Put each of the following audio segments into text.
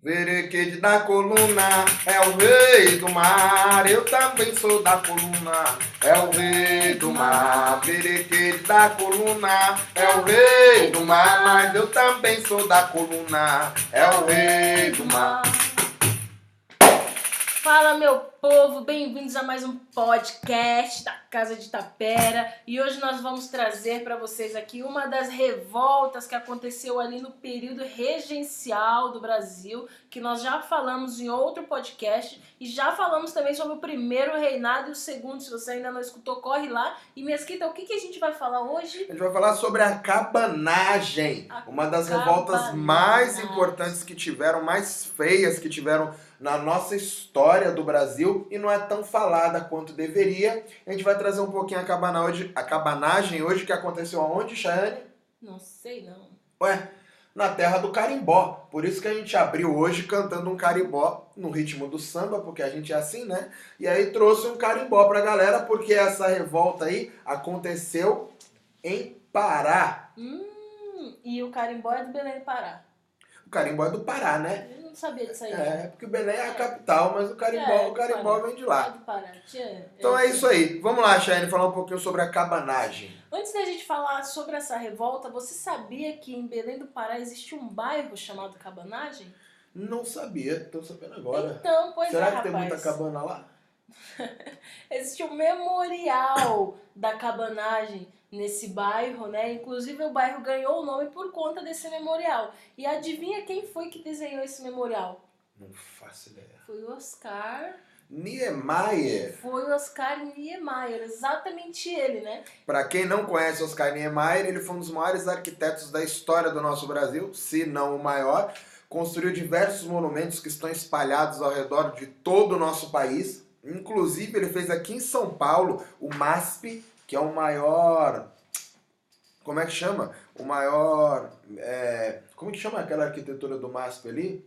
Verequede da coluna é o rei do mar, eu também sou da coluna, é o rei do mar. Verequede da coluna é o rei do mar, mas eu também sou da coluna, é o rei do mar. Fala meu povo, bem-vindos a mais um podcast da Casa de Tapera e hoje nós vamos trazer para vocês aqui uma das revoltas que aconteceu ali no período regencial do Brasil, que nós já falamos em outro podcast e já falamos também sobre o primeiro reinado e o segundo. Se você ainda não escutou, corre lá. E Mesquita, o que, que a gente vai falar hoje? A gente vai falar sobre a cabanagem, A uma das cabanagem. revoltas mais importantes que tiveram, mais feias que tiveram na nossa história do Brasil e não é tão falada quanto deveria. A gente vai trazer um pouquinho a, cabana hoje, a cabanagem hoje que aconteceu aonde, Chayane? Não sei não. Ué, na terra do carimbó. Por isso que a gente abriu hoje cantando um carimbó no ritmo do samba, porque a gente é assim, né? E aí trouxe um carimbó pra galera, porque essa revolta aí aconteceu em Pará. Hum, e o carimbó é do Belém do Pará. O carimbó é do Pará, né? Eu não sabia disso aí. É, porque o Belém é a capital, mas o carimbó, É, o carimbó Pará. vem de É lá. do Pará. Então é isso aí. Vamos lá, Chayane, falar um pouquinho sobre a cabanagem. Antes da gente falar sobre essa revolta, você sabia que em Belém do Pará existe um bairro chamado Cabanagem? Não sabia, tô sabendo agora. Então, pois Será é, que rapaz. tem muita cabana lá? Existe um memorial da cabanagem nesse bairro, né? Inclusive o bairro ganhou o nome por conta desse memorial. E adivinha quem foi que desenhou esse memorial? Não faço ideia. Foi o Oscar. Niemeyer. Foi o Oscar Niemeyer, exatamente ele, né? Para quem não conhece Oscar Niemeyer, ele foi um dos maiores arquitetos da história do nosso Brasil, se não o maior. Construiu diversos monumentos que estão espalhados ao redor de todo o nosso país. Inclusive, ele fez aqui em São Paulo o MASP, que é o maior. Como é que chama? O maior. é, Como que chama aquela arquitetura do MASP ali?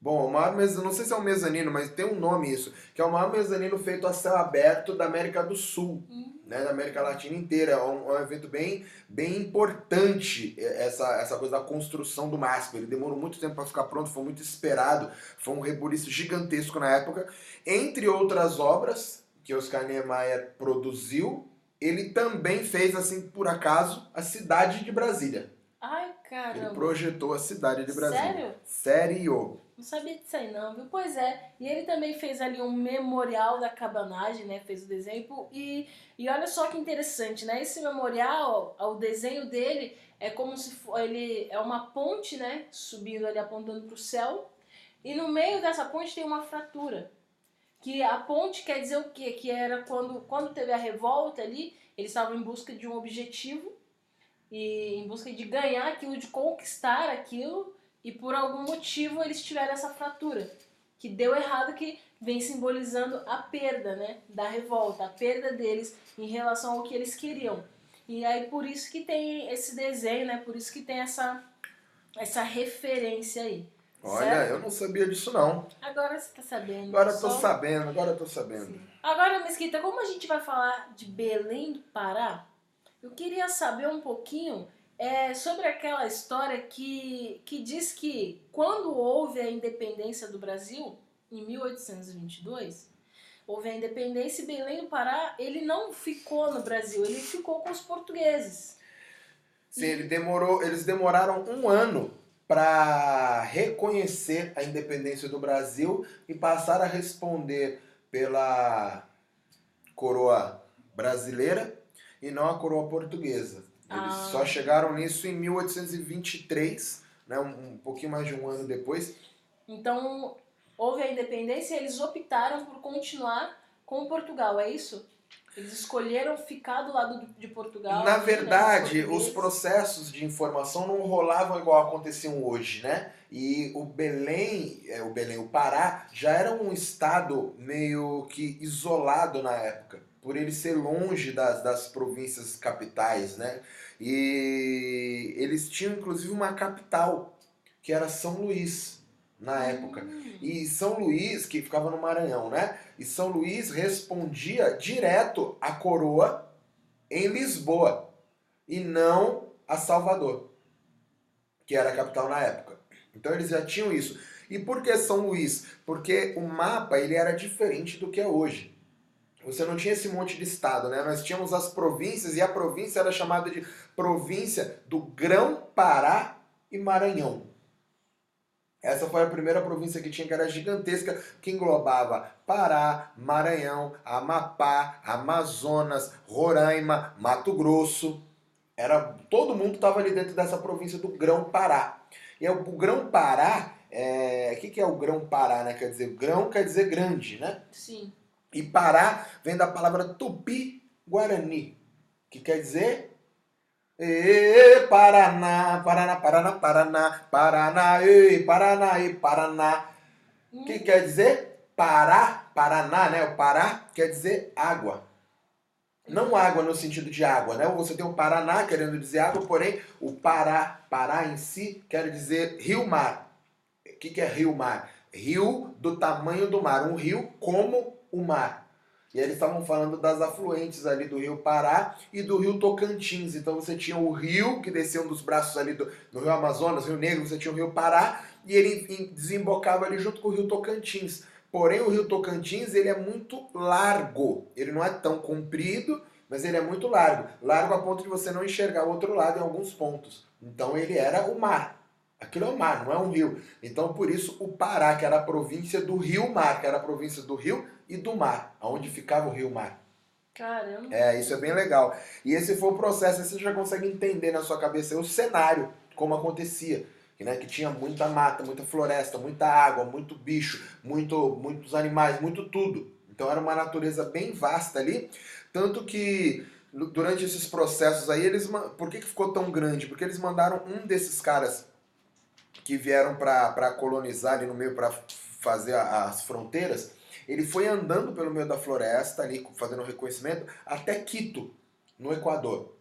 Bom, o maior mezanino, não sei se é um mezanino, mas tem um nome isso, que é o maior mezanino feito a céu aberto da América do Sul Hum. né, da América Latina inteira. É um, é um evento bem, bem importante, essa, essa coisa da construção do MASP. Ele demorou muito tempo para ficar pronto, foi muito esperado, foi um rebuliço gigantesco na época. Entre outras obras que Oscar Niemeyer produziu, ele também fez, assim, por acaso, a cidade de Brasília. Ai, Ele caramba. projetou a cidade de Brasília. Sério? Sério? Não sabia disso aí não, viu? Pois é. E ele também fez ali um memorial da cabanagem, né? Fez o desenho. E, e olha só que interessante, né? Esse memorial, o desenho dele é como se for, ele é uma ponte, né? Subindo ali, apontando para o céu. E no meio dessa ponte tem uma fratura. Que a ponte quer dizer o quê? Que era quando, quando teve a revolta ali, eles estavam em busca de um objetivo. E em busca de ganhar aquilo, de conquistar aquilo e por algum motivo eles tiveram essa fratura que deu errado que vem simbolizando a perda, né, da revolta, a perda deles em relação ao que eles queriam. E aí por isso que tem esse desenho, né, por isso que tem essa essa referência aí. Olha, certo? eu não sabia disso não. Agora você tá sabendo. Agora eu tô só- sabendo, agora eu tô sabendo. Agora, Mesquita, como a gente vai falar de Belém do Pará, eu queria saber um pouquinho é, sobre aquela história que, que diz que quando houve a independência do Brasil, em 1822, houve a independência e Belém do Pará, ele não ficou no Brasil, ele ficou com os portugueses. Sim, ele demorou, eles demoraram um ano para reconhecer a independência do Brasil e passar a responder pela coroa brasileira e não a coroa portuguesa. Eles Ah. só chegaram nisso em 1823, né, um, um pouquinho mais de um ano depois. Então, houve a independência e eles optaram por continuar com Portugal, é isso? Eles escolheram ficar do lado do- de Portugal. Na né, verdade, os processos de informação não rolavam igual aconteciam hoje, né? E o Belém, é, o Belém, o Pará, já era um estado meio que isolado na época, por ele ser longe das, das províncias capitais, né? E eles tinham inclusive uma capital, que era São Luís, na época. Hum. E São Luís, que ficava no Maranhão, né? E São Luís respondia direto à coroa em Lisboa e não a Salvador, que era a capital na época. Então eles já tinham isso. E por que São Luís? Porque o mapa ele era diferente do que é hoje. Você não tinha esse monte de estado, né? Nós tínhamos as províncias e a província era chamada de província do Grão-Pará e Maranhão. Essa foi a primeira província que tinha, que era gigantesca, que englobava Pará, Maranhão, Amapá, Amazonas, Roraima, Mato Grosso. Era todo mundo estava ali dentro dessa província do Grão-Pará. E o Grão-Pará, é, o que, que é o Grão-Pará, né? Quer dizer, grão quer dizer grande, né? Sim. E Pará vem da palavra tupi-guarani, que quer dizer e Paraná, Paraná, Paraná, Paraná, Paraná, e Paraná, e Paraná. O que quer dizer? Pará, Paraná, né? O Pará quer dizer água. Não água no sentido de água, né? Você tem o Paraná querendo dizer água, porém o Pará, Pará em si quer dizer rio-mar. O que é rio-mar? Rio do tamanho do mar, um rio como o mar. E eles estavam falando das afluentes ali do rio Pará e do rio Tocantins. Então você tinha o rio que descia um dos braços ali do, no rio Amazonas, Rio Negro, você tinha o rio Pará e ele desembocava ali junto com o rio Tocantins. Porém, o rio Tocantins ele é muito largo. Ele não é tão comprido, mas ele é muito largo. Largo a ponto de você não enxergar o outro lado em alguns pontos. Então ele era o mar. Aquilo é o mar, não é um rio. Então por isso o Pará, que era a província do Rio Mar, que era a província do Rio e do mar, aonde ficava o Rio Mar. Caramba. É, isso é bem legal. E esse foi o processo, você já consegue entender na sua cabeça o cenário, como acontecia que, né, que tinha muita mata, muita floresta, muita água, muito bicho, muito, muitos animais, muito tudo. Então era uma natureza bem vasta ali, tanto que durante esses processos aí, eles por que, que ficou tão grande? Porque eles mandaram um desses caras que vieram para colonizar ali no meio, para fazer as fronteiras, ele foi andando pelo meio da floresta ali, fazendo reconhecimento, até Quito, no Equador.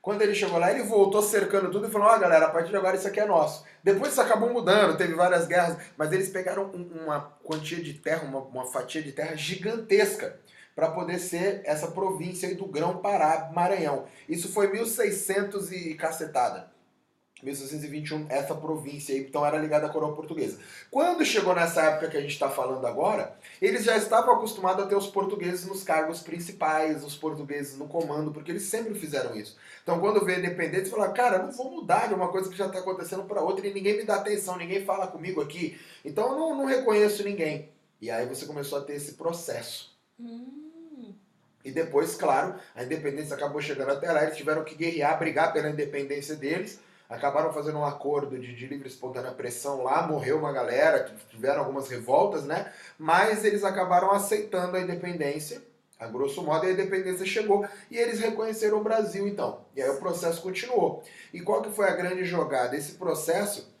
Quando ele chegou lá, ele voltou cercando tudo e falou: Ó, oh, galera, a partir de agora isso aqui é nosso. Depois isso acabou mudando, teve várias guerras, mas eles pegaram uma quantia de terra, uma, uma fatia de terra gigantesca para poder ser essa província aí do Grão-Pará, Maranhão. Isso foi 1600 e cacetada. 1621, essa província aí, então era ligada à coroa portuguesa. Quando chegou nessa época que a gente está falando agora, eles já estavam acostumados a ter os portugueses nos cargos principais, os portugueses no comando, porque eles sempre fizeram isso. Então quando veio a independência, falaram, cara, não vou mudar de uma coisa que já está acontecendo para outra e ninguém me dá atenção, ninguém fala comigo aqui, então eu não, não reconheço ninguém. E aí você começou a ter esse processo. Hum. E depois, claro, a independência acabou chegando até lá, eles tiveram que guerrear, brigar pela independência deles, acabaram fazendo um acordo de, de livre espontânea pressão lá, morreu uma galera, tiveram algumas revoltas, né? Mas eles acabaram aceitando a independência, a grosso modo, e a independência chegou e eles reconheceram o Brasil, então. E aí o processo continuou. E qual que foi a grande jogada? Esse processo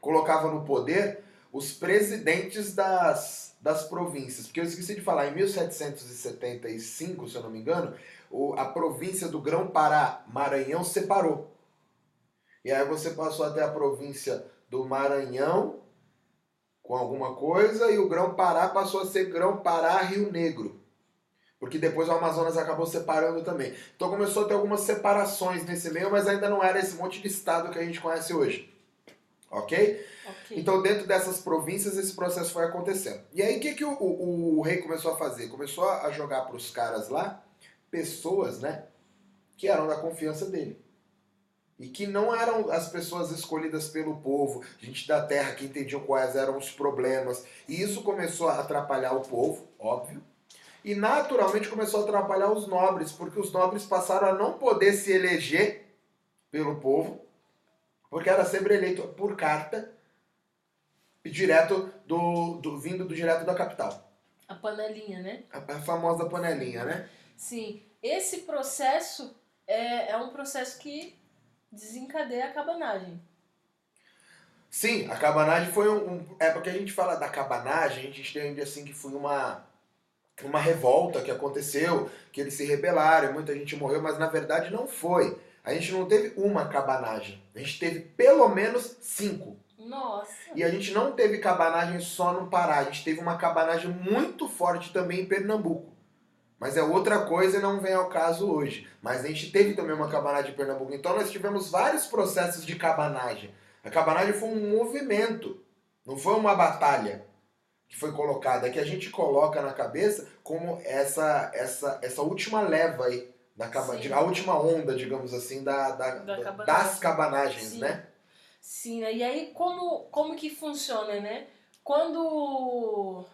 colocava no poder os presidentes das, das províncias. Porque eu esqueci de falar, em 1775, se eu não me engano, o, a província do Grão-Pará, Maranhão, separou. E aí você passou até a província do Maranhão com alguma coisa e o Grão-Pará passou a ser Grão-Pará Rio Negro. Porque depois o Amazonas acabou separando também. Então começou a ter algumas separações nesse meio, mas ainda não era esse monte de estado que a gente conhece hoje. Ok? Então, dentro dessas províncias, esse processo foi acontecendo. E aí, o que, que o, o, o rei começou a fazer? Começou a jogar para os caras lá pessoas, né? Que eram da confiança dele e que não eram as pessoas escolhidas pelo povo, gente da terra que entendiam quais eram os problemas. E isso começou a atrapalhar o povo, óbvio. E naturalmente começou a atrapalhar os nobres, porque os nobres passaram a não poder se eleger pelo povo, porque era sempre eleito por carta e direto do, do vindo do direto da capital. A panelinha, né? A, a famosa panelinha, né? Sim. Esse processo é, é um processo que desencadeia a cabanagem. Sim, a cabanagem foi um, um, É porque a gente fala da cabanagem, a gente entende assim que foi uma, uma revolta que aconteceu, que eles se rebelaram, muita gente morreu, mas na verdade não foi. A gente não teve uma cabanagem, a gente teve pelo menos cinco. Nossa! E a gente não teve cabanagem só no Pará, a gente teve uma cabanagem muito forte também em Pernambuco. Mas é outra coisa e não vem ao caso hoje. Mas a gente teve também uma cabanagem em Pernambuco. Então nós tivemos vários processos de cabanagem. A cabanagem foi um movimento. Não foi uma batalha que foi colocada, é que a gente coloca na cabeça como essa essa essa última leva aí da caba, Sim. a última onda, digamos assim, da- Da da- cabanagem. das cabanagens, Sim. né? Sim, né? E aí como, como que funciona, né? Quando,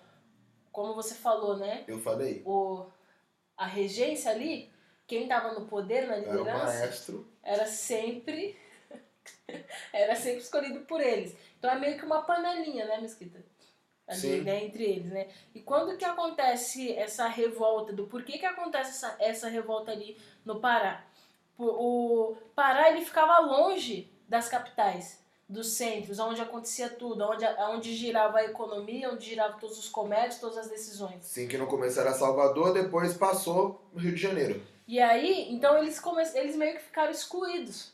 como você falou, né? Eu falei. O, a regência ali, quem estava no poder, na Era liderança, maestro. era sempre era sempre escolhido por eles. Então é meio que uma panelinha, né, Mesquita? Ali, né, entre eles, né? E quando que acontece essa revolta, do porquê que acontece essa, essa revolta ali no Pará? O Pará, ele ficava longe das capitais, dos centros, onde acontecia tudo, onde, onde girava a economia, onde girava todos os comércios, todas as decisões. Sim, que no começo era Salvador, depois passou no Rio de Janeiro. E aí, então eles, come... eles meio que ficaram excluídos.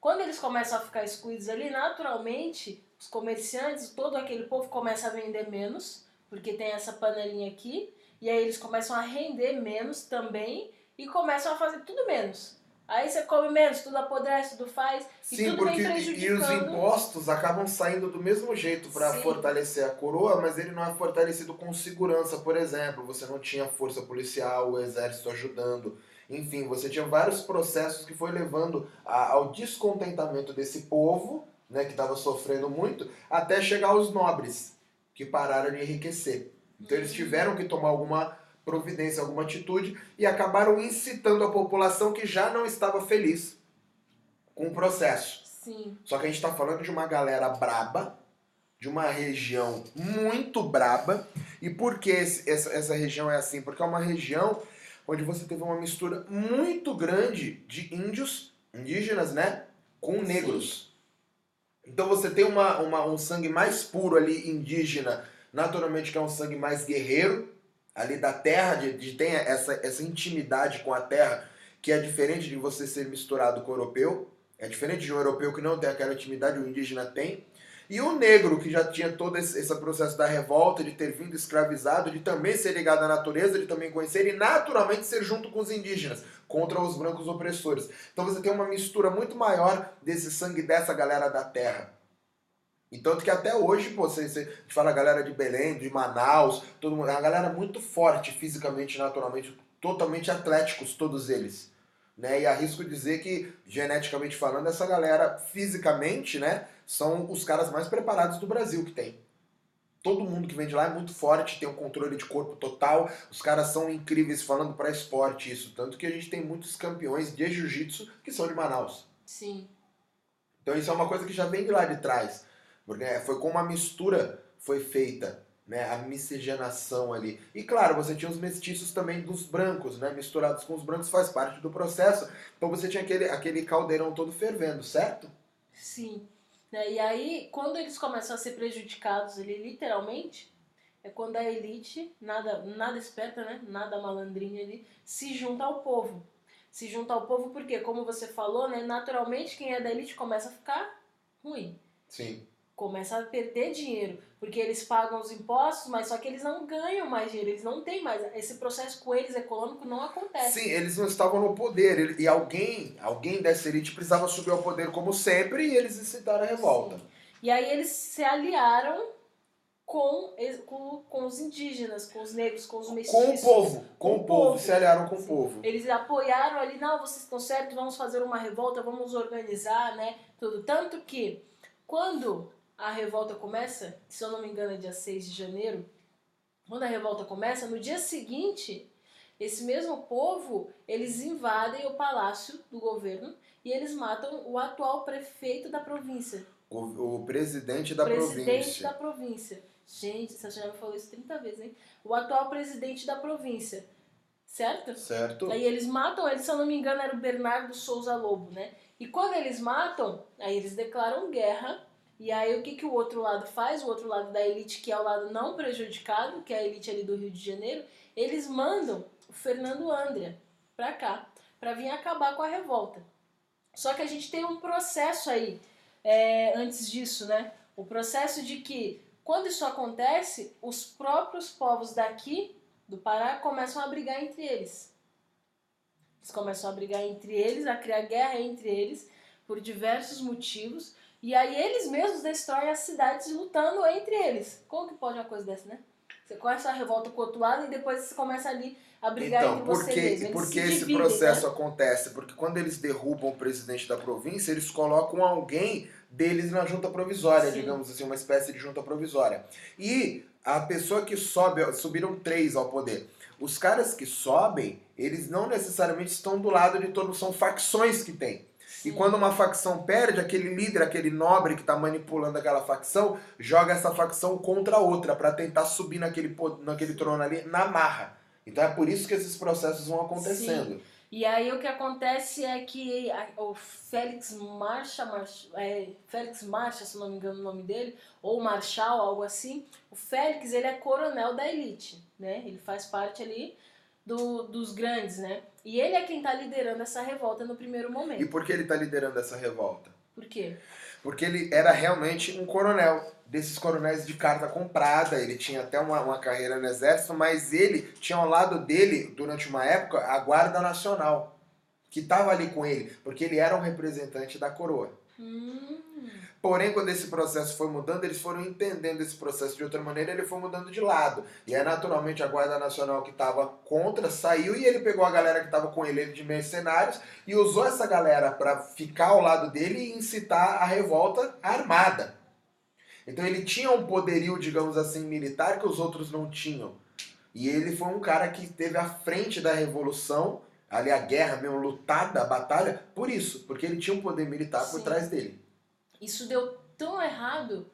Quando eles começam a ficar excluídos ali, naturalmente, os comerciantes, todo aquele povo começa a vender menos, porque tem essa panelinha aqui, e aí eles começam a render menos também e começam a fazer tudo menos. Aí você come menos, tudo apodrece, tudo faz, e Sim, tudo porque vem e- e os impostos acabam saindo do mesmo jeito para fortalecer a coroa, mas ele não é fortalecido com segurança, por exemplo. Você não tinha força policial, o exército ajudando. Enfim, você tinha vários processos que foi levando a- ao descontentamento desse povo, né, que estava sofrendo muito, até chegar aos nobres, que pararam de enriquecer. Então eles Uhum. tiveram que tomar alguma providência, alguma atitude e acabaram incitando a população que já não estava feliz com o processo. Sim, Só que a gente está falando de uma galera braba, de uma região muito braba. E por que esse- essa, essa região é assim? Porque é uma região onde você teve uma mistura muito grande de índios, indígenas, né? Com negros. Então você tem uma, uma- um sangue mais puro ali, indígena, naturalmente que é um sangue mais guerreiro, ali da terra, de, de tem essa, essa intimidade com a terra, que é diferente de você ser misturado com o europeu. É diferente de um europeu que não tem aquela intimidade, o indígena tem. E o negro, que já tinha todo esse, esse processo da revolta, de ter vindo escravizado, de também ser ligado à natureza, de também conhecer e naturalmente ser junto com os indígenas, contra os brancos opressores. Então você tem uma mistura muito maior desse sangue dessa galera da terra. E tanto que até hoje, pô, você, você a fala a galera de Belém, de Manaus, todo mundo, é uma galera muito forte fisicamente, naturalmente, totalmente atléticos, todos eles. Né? E arrisco dizer que, geneticamente falando, essa galera, fisicamente, né, são os caras mais preparados do Brasil que tem. Todo mundo que vem de lá é muito forte, tem um controle de corpo total, os caras são incríveis falando para esporte isso. Tanto que a gente tem muitos campeões de jiu-jitsu que são de Manaus. sim. Então isso é uma coisa que já vem de lá de trás. Porque né, foi como a mistura foi feita, né? A miscigenação ali. E claro, você tinha os mestiços também dos brancos, né? Misturados com os brancos faz parte do processo. Então você tinha aquele, aquele caldeirão todo fervendo, certo? Sim. Né, E aí, quando eles começam a ser prejudicados ali, literalmente, é quando a elite, nada, nada esperta, né? Nada malandrinha ali, se junta ao povo. Se junta ao povo porque, como você falou, né? Naturalmente, quem é da elite começa a ficar ruim. Sim. Começa a perder dinheiro. Porque eles pagam os impostos, mas só que eles não ganham mais dinheiro. Eles não têm mais. Esse processo com eles econômico não acontece. Sim, eles não estavam no poder. E alguém, alguém dessa elite precisava subir ao poder como sempre e eles incitaram a revolta. Sim. E aí eles se aliaram com, com, com os indígenas, com os negros, com os mestiços. Com o povo. Com, o povo. Se aliaram com Sim. o povo. Eles apoiaram ali, não, vocês estão certos, vamos fazer uma revolta, vamos organizar, né? Tudo. Tanto que quando a revolta começa, se eu não me engano é dia 6 de janeiro, quando a revolta começa, no dia seguinte, esse mesmo povo, eles invadem o palácio do governo e eles matam o atual prefeito da província. O, o presidente da presidente província. da província. Gente, essa já me falou isso 30 vezes, hein? O atual presidente da província. Certo? Certo? Aí eles matam ele, se eu não me engano, era o Bernardo Souza Lobo, né? E quando eles matam, aí eles declaram guerra. E aí o que, que o outro lado faz? O outro lado da elite, que é o lado não prejudicado, que é a elite ali do Rio de Janeiro, eles mandam o Fernando Andrea pra cá, pra vir acabar com a revolta. Só que a gente tem um processo aí é, antes disso, né? O processo de que, quando isso acontece, os próprios povos daqui, do Pará, começam a brigar entre eles. Eles começam a brigar entre eles, a criar guerra entre eles, por diversos motivos. E aí eles mesmos destroem as cidades lutando entre eles. Como que pode uma coisa dessa, né? Você começa a revolta com o outro lado e depois você começa ali a brigar Então, entre por você que, mesmo. por que se esse dividem, processo né? acontece? Porque quando eles derrubam o presidente da província, eles colocam alguém deles na junta provisória, Sim. digamos assim, uma espécie de junta provisória. E a pessoa que sobe, subiram três ao poder. Os caras que sobem, eles não necessariamente estão do lado de todos, são facções que tem. E Sim. quando uma facção perde, aquele líder, aquele nobre que está manipulando aquela facção, joga essa facção contra outra para tentar subir naquele, naquele trono ali na marra. Então é por isso que esses processos vão acontecendo. E aí o que acontece é que o Félix Marcha, Marcha é, Félix Marcha, se não me engano o nome dele, ou Marshal, algo assim, o Félix ele é coronel da elite, né? Ele faz parte ali do, dos grandes, né? E ele é quem tá liderando essa revolta no primeiro E momento. por que ele está liderando essa revolta? Por quê? Porque ele era realmente um coronel, desses coronéis de carta comprada. Ele tinha até uma, uma carreira no exército, mas ele tinha ao lado dele, durante uma época, a Guarda Nacional, que estava ali com ele, porque ele era um representante da coroa. Hum, Porém, quando esse processo foi mudando, eles foram entendendo esse processo de outra maneira, ele foi mudando de lado. E aí, naturalmente, a Guarda Nacional que estava contra saiu e ele pegou a galera que estava com ele, ele de mercenários, e usou essa galera para ficar ao lado dele e incitar a revolta armada. Então ele tinha um poderio, digamos assim, militar que os outros não tinham. E ele foi um cara que esteve à frente da revolução, ali a guerra mesmo, lutada, a batalha, por isso, porque ele tinha um poder militar por Sim. trás dele. Isso deu tão errado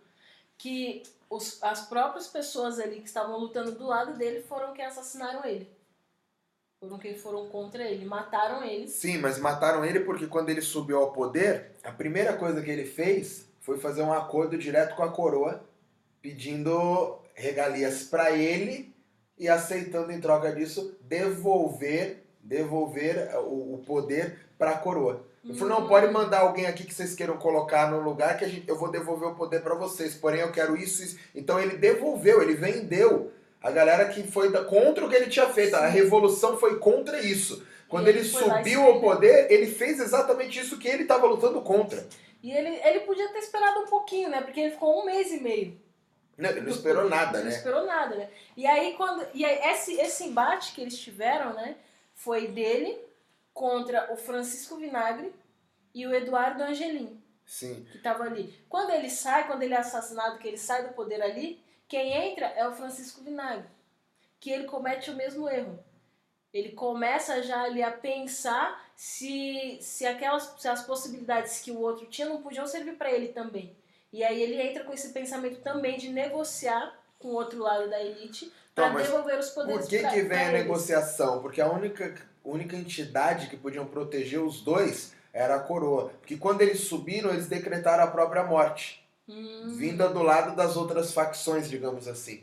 que os, as próprias pessoas ali que estavam lutando do lado dele foram quem assassinaram ele. Foram quem foram contra ele, mataram ele. Sim, mas mataram ele porque quando ele subiu ao poder, a primeira coisa que ele fez foi fazer um acordo direto com a coroa, pedindo regalias para ele e aceitando em troca disso devolver, devolver o, o poder para a coroa. Ele falou, não, pode mandar alguém aqui que vocês queiram colocar no lugar que a gente, eu vou devolver o poder para vocês. Porém, eu quero isso, isso. Então ele devolveu, ele vendeu a galera que foi da- contra o que ele tinha feito. A Sim. revolução foi contra isso. Quando ele, ele subiu ao né? poder, ele fez exatamente isso que ele estava lutando contra. E ele, ele podia ter esperado um pouquinho, né? Porque ele ficou um mês e meio. Não, ele não esperou nada, Ele Não né? esperou nada, né? E aí, quando. E aí, esse, esse embate que eles tiveram, né? Foi dele contra o Francisco Vinagre e o Eduardo Angelim, Sim. que tava ali. Quando ele sai, quando ele é assassinado, que ele sai do poder ali, quem entra é o Francisco Vinagre. Que ele comete o mesmo erro. Ele começa já ali a pensar se, se aquelas se as possibilidades que o outro tinha não podiam servir para ele também. E aí ele entra com esse pensamento também de negociar com o outro lado da elite para Então, mas devolver os poderes Por que, pra- que vem a eles. negociação? Porque a única, única entidade que podiam proteger os dois era a coroa. Porque quando eles subiram, eles decretaram a própria morte. Hum, vinda do lado das outras facções, digamos assim.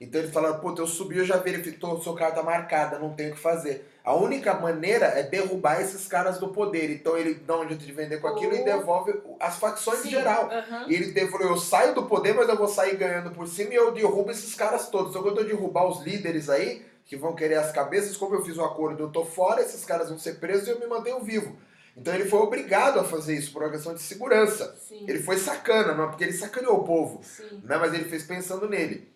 Então eles falaram, puta, eu subi, eu já verificou, sua carta marcada, não tenho o que fazer. A única maneira é derrubar esses caras do poder. Então ele dá um jeito de vender com aquilo e Oh. devolve as facções sim, em geral. aham. E ele falou, eu saio do poder, mas eu vou sair ganhando por cima e eu derrubo esses caras todos. Só que eu derrubar os líderes aí, que vão querer as cabeças, como eu fiz o acordo, eu tô fora, esses caras vão ser presos e eu me mantenho vivo. Então ele foi obrigado a fazer isso por uma questão de segurança. Sim, Ele foi sacana, não é porque ele sacaneou o povo sim. né? Mas ele fez pensando nele.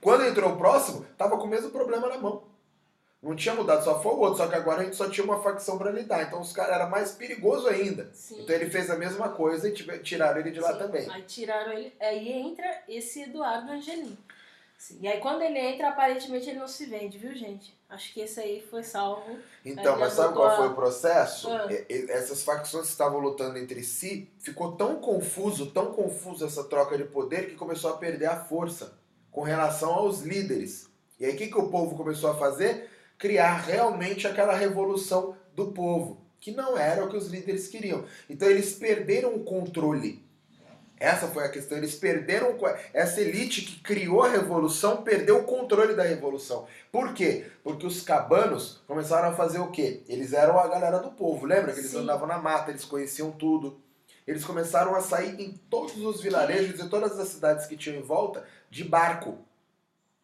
Quando entrou o próximo, tava com o mesmo problema na mão. Não tinha mudado, só foi o outro, só que agora a gente só tinha uma facção para lidar. Então os caras era mais perigoso ainda. sim. Então ele fez a mesma coisa e tiraram ele de lá também. Aí tiraram ele. Aí entra esse Eduardo Angelim. Sim. E aí quando ele entra, aparentemente ele não se vende, viu, gente? Acho que esse aí foi salvo. Então, mas sabe qual a- foi o processo? Ah. E- Essas facções que estavam lutando entre si, ficou tão confuso, tão confuso essa troca de poder que começou a perder a força com relação aos líderes. E aí o que, que o povo começou a fazer? Criar realmente aquela revolução do povo, que não era o que os líderes queriam. Então eles perderam o controle. Essa foi a questão. Eles perderam. Essa elite que criou a revolução perdeu o controle da revolução. Por quê? Porque os cabanos começaram a fazer o quê? Eles eram a galera do povo, lembra? Que eles Sim. andavam na mata, eles conheciam tudo. Eles começaram a sair em todos os vilarejos e todas as cidades que tinham em volta de barco,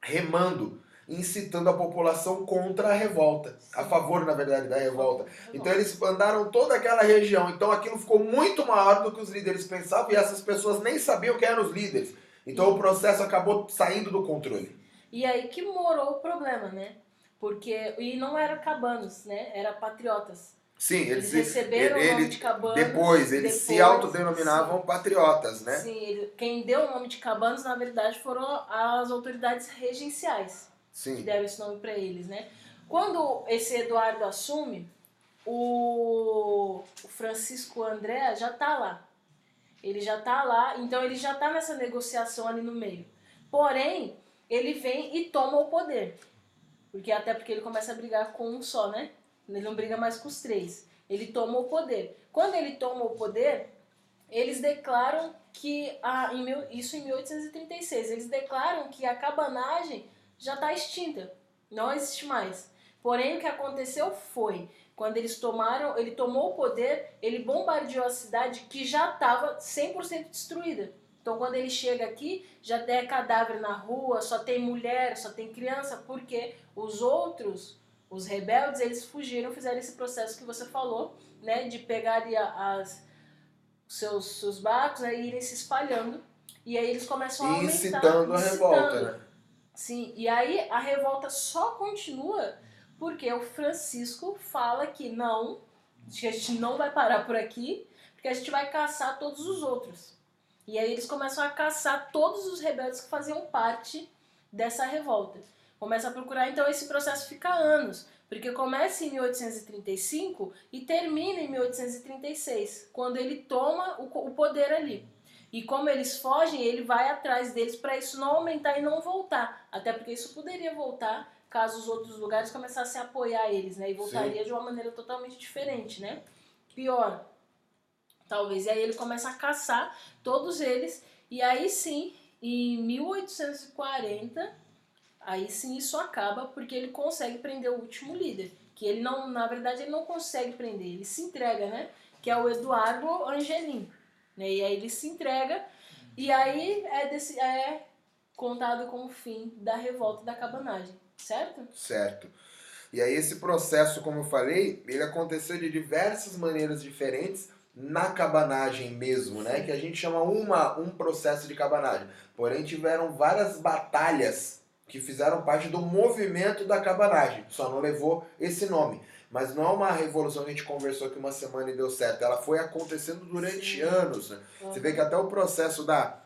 remando. Incitando a população contra a revolta, a favor, na verdade, da revolta. Então eles andaram toda aquela região, então aquilo ficou muito maior do que os líderes pensavam e essas pessoas nem sabiam quem eram os líderes. Então o processo acabou saindo do controle. E aí que morou o problema, né? Porque e não era cabanos, né? Era patriotas. Sim, Eles eles, receberam ele- o nome de cabanos. depois eles se autodenominavam patriotas, né? Sim, ele- quem deu o nome de cabanos, na verdade, foram as autoridades regenciais que Sim. deram esse nome para eles, né? Quando esse Eduardo assume, o, o Francisco André já tá lá. Ele já tá lá, então ele já tá nessa negociação ali no meio. Porém, ele vem e toma o poder. Porque até porque ele começa a brigar com um só, né? Ele não briga mais com os três. Ele toma o poder. Quando ele toma o poder, eles declaram que a, em mil, isso em 1836, eles declaram que a cabanagem já está extinta, não existe mais. Porém, o que aconteceu foi, quando eles tomaram, ele tomou o poder, ele bombardeou a cidade que já estava 100% destruída. Então, quando ele chega aqui, já tem cadáver na rua, só tem mulher, só tem criança, porque os outros, os rebeldes, eles fugiram, fizeram esse processo que você falou, né, de pegar ali a- as seus, seus barcos né, e irem se espalhando. E aí eles começam a aumentar. incitando a revolta, né? Sim, e aí a revolta só continua porque o Francisco fala que não, que a gente não vai parar por aqui, porque a gente vai caçar todos os outros. E aí eles começam a caçar todos os rebeldes que faziam parte dessa revolta. Começa a procurar, então esse processo fica anos, porque começa em 1835 e termina em 1836, quando ele toma o, poder ali. E como eles fogem, ele vai atrás deles para isso não aumentar e não voltar. Até porque isso poderia voltar caso os outros lugares começassem a apoiar eles, né? E voltaria de uma maneira totalmente diferente, né? Pior, talvez. E aí ele começa a caçar todos eles. E aí sim, em 1840, aí sim isso acaba porque ele consegue prender o último líder. Que ele não, na verdade, ele não consegue prender, ele se entrega, né? Que é o Eduardo Angelim. Né? E aí ele se entrega e aí é, desse, é contado como o fim da revolta da cabanagem, certo? Certo. E aí esse processo, como eu falei, ele aconteceu de diversas maneiras diferentes na cabanagem mesmo, né? Que a gente chama uma, um processo de cabanagem. Porém, tiveram várias batalhas que fizeram parte do movimento da cabanagem. Só não levou esse nome. Mas não é uma revolução que a gente conversou aqui uma semana e deu certo. Ela foi acontecendo durante Sim. anos, né? Você vê que até o processo da,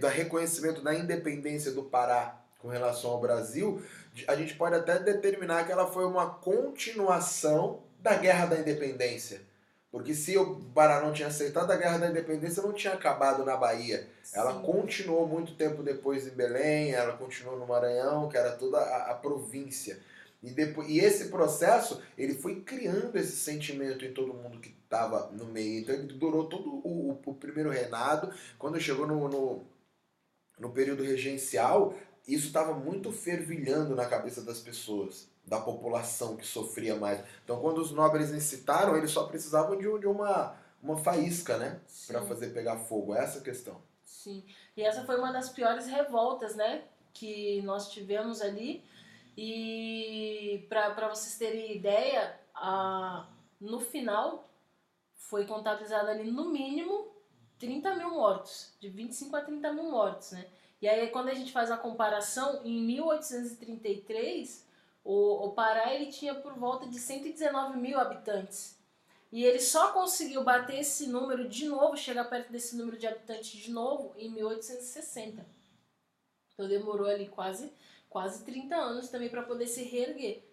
da reconhecimento da independência do Pará com relação ao Brasil, a gente pode até determinar que ela foi uma continuação da Guerra da Independência. Porque se o Pará não tinha aceitado a Guerra da Independência, não tinha acabado na Bahia. Ela Sim. continuou muito tempo depois em Belém, ela continuou no Maranhão, que era toda a, a província. E, depois, e esse processo, ele foi criando esse sentimento em todo mundo que estava no meio. Então ele durou todo o, o- o primeiro reinado. Quando chegou no, no, no período regencial, isso estava muito fervilhando na cabeça das pessoas, da população que sofria mais. Então quando os nobres incitaram, eles só precisavam de, de uma, uma faísca, né? Para fazer pegar fogo. Essa é a questão. Sim. E essa foi uma das piores revoltas, né? Que nós tivemos ali. E para vocês terem ideia, a, no final foi contabilizado ali no mínimo 30 mil mortos, de 25 a 30 mil mortos, né? E aí quando a gente faz a comparação, em 1833, o, o Pará ele tinha por volta de 119 mil habitantes. E ele só conseguiu bater esse número de novo, chegar perto desse número de habitantes de novo, em 1860. Então demorou ali quase, quase 30 anos também para poder se reerguer.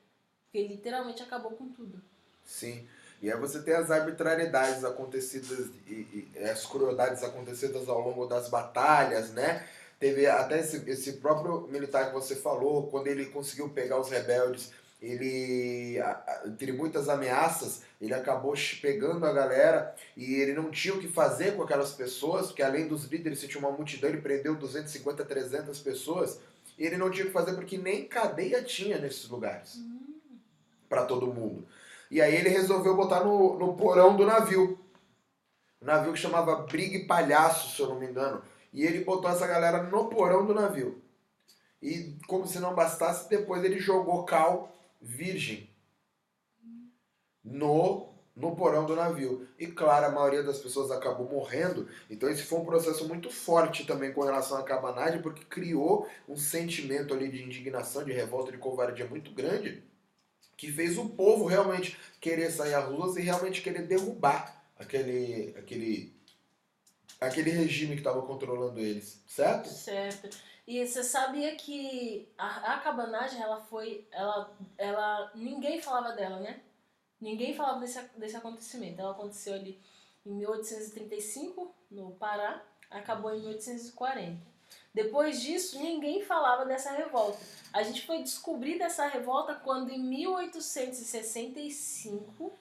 Porque literalmente acabou com tudo. Sim. E aí você tem as arbitrariedades acontecidas e, e as crueldades acontecidas ao longo das batalhas, né? Teve até esse, esse próprio militar que você falou, quando ele conseguiu pegar os rebeldes, ele, entre muitas ameaças, ele acabou pegando a galera e ele não tinha o que fazer com aquelas pessoas, porque além dos líderes, se tinha uma multidão, ele prendeu 250, 300 pessoas, ele não tinha que fazer porque nem cadeia tinha nesses lugares para todo mundo. E aí ele resolveu botar no, no porão do navio. O navio que chamava Brigue Palhaço, se eu não me engano. E ele botou essa galera no porão do navio. E como se não bastasse, depois ele jogou cal virgem no no porão do navio. E claro, a maioria das pessoas acabou morrendo. Então esse foi um processo muito forte também com relação à cabanagem, porque criou um sentimento ali de indignação, de revolta, de covardia muito grande, que fez o povo realmente querer sair às ruas e realmente querer derrubar aquele aquele aquele regime que estava controlando eles, certo? Certo. E você sabia que a, a cabanagem, ela foi, ela, ela, ninguém falava dela, né? Ninguém falava desse, desse acontecimento. Ela aconteceu ali em 1835, no Pará, acabou em 1840. Depois disso, ninguém falava dessa revolta. A gente foi descobrir dessa revolta quando em 1865,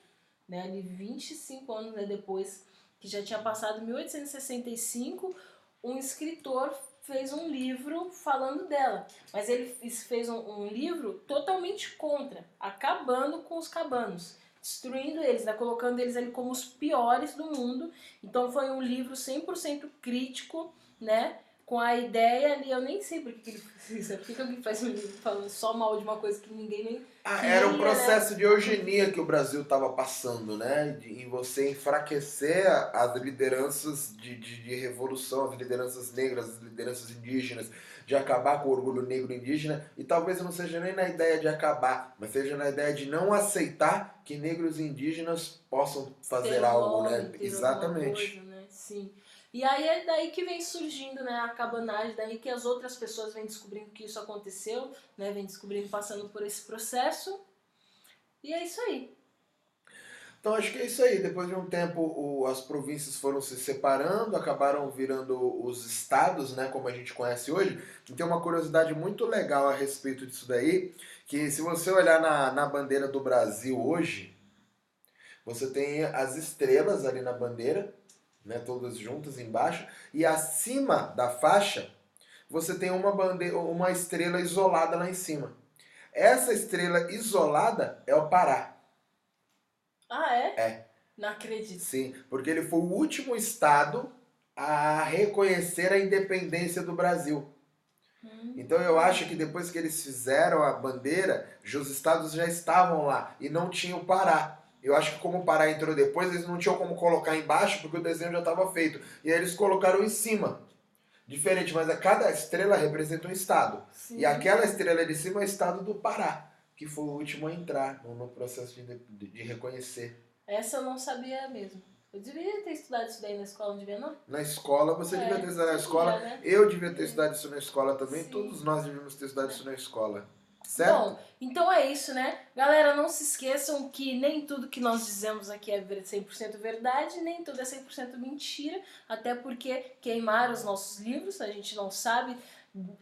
né, ali 25 anos né, depois que já tinha passado 1865, um escritor fez um livro falando dela. Mas ele fez um, um livro totalmente contra, acabando com os cabanos destruindo eles, né? colocando eles ali como os piores do mundo. Então foi um livro 100% crítico, né? Com a ideia ali, eu nem sei por que ele fez isso. Por que alguém faz um livro falando só mal de uma coisa que ninguém nem. Ah, era um né? processo né? de eugenia que o Brasil estava passando, né? Em você enfraquecer as lideranças de, de, de revolução, as lideranças negras, as lideranças indígenas de acabar com o orgulho negro indígena, e talvez não seja nem na ideia de acabar, mas seja na ideia de não aceitar que negros indígenas possam fazer ter algo, nome, né? Exatamente. Coisa, né? Sim. E aí é daí que vem surgindo né, a cabanagem, daí que as outras pessoas vêm descobrindo que isso aconteceu, né, vêm descobrindo, passando por esse processo. E é isso aí. Então acho que é isso aí. Depois de um tempo, o, as províncias foram se separando, acabaram virando os estados, né, como a gente conhece hoje. E tem uma curiosidade muito legal a respeito disso daí, que se você olhar na, na bandeira do Brasil hoje, você tem as estrelas ali na bandeira, né, todas juntas embaixo, e acima da faixa você tem uma bandeira, uma estrela isolada lá em cima. Essa estrela isolada é o Pará. Ah, é? É. Não acredito. Sim, porque ele foi o último estado a reconhecer a independência do Brasil. Hum. Então eu acho que depois que eles fizeram a bandeira, os estados já estavam lá e não tinha o Pará. Eu acho que como o Pará entrou depois, eles não tinham como colocar embaixo porque o desenho já estava feito. E aí eles colocaram em cima. Diferente, mas a cada estrela representa um estado. Sim. E aquela estrela de cima é o estado do Pará que foi o último a entrar no, processo de, de, de, reconhecer. Essa eu não sabia mesmo. Eu devia ter estudado isso daí na escola, não devia não? Na escola, você é, devia ter estudado na escola. Devia, né? Eu devia ter estudado isso na escola também. Sim. Todos nós devíamos ter estudado isso na escola. Certo? Bom, então é isso, né? Galera, não se esqueçam que nem tudo que nós dizemos aqui é 100% verdade, nem tudo é 100% mentira, até porque queimaram os nossos livros, a gente não sabe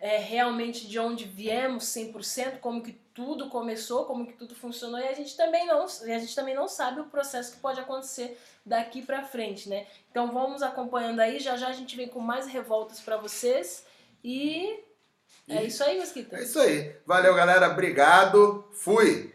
é, realmente de onde viemos 100%, como que tudo começou, como que tudo funcionou, e a gente também não, a gente também não sabe o processo que pode acontecer daqui para frente, né? Então vamos acompanhando aí, já já a gente vem com mais revoltas para vocês e é isso aí, Mosquita. É isso aí. Valeu, galera. Obrigado. Fui.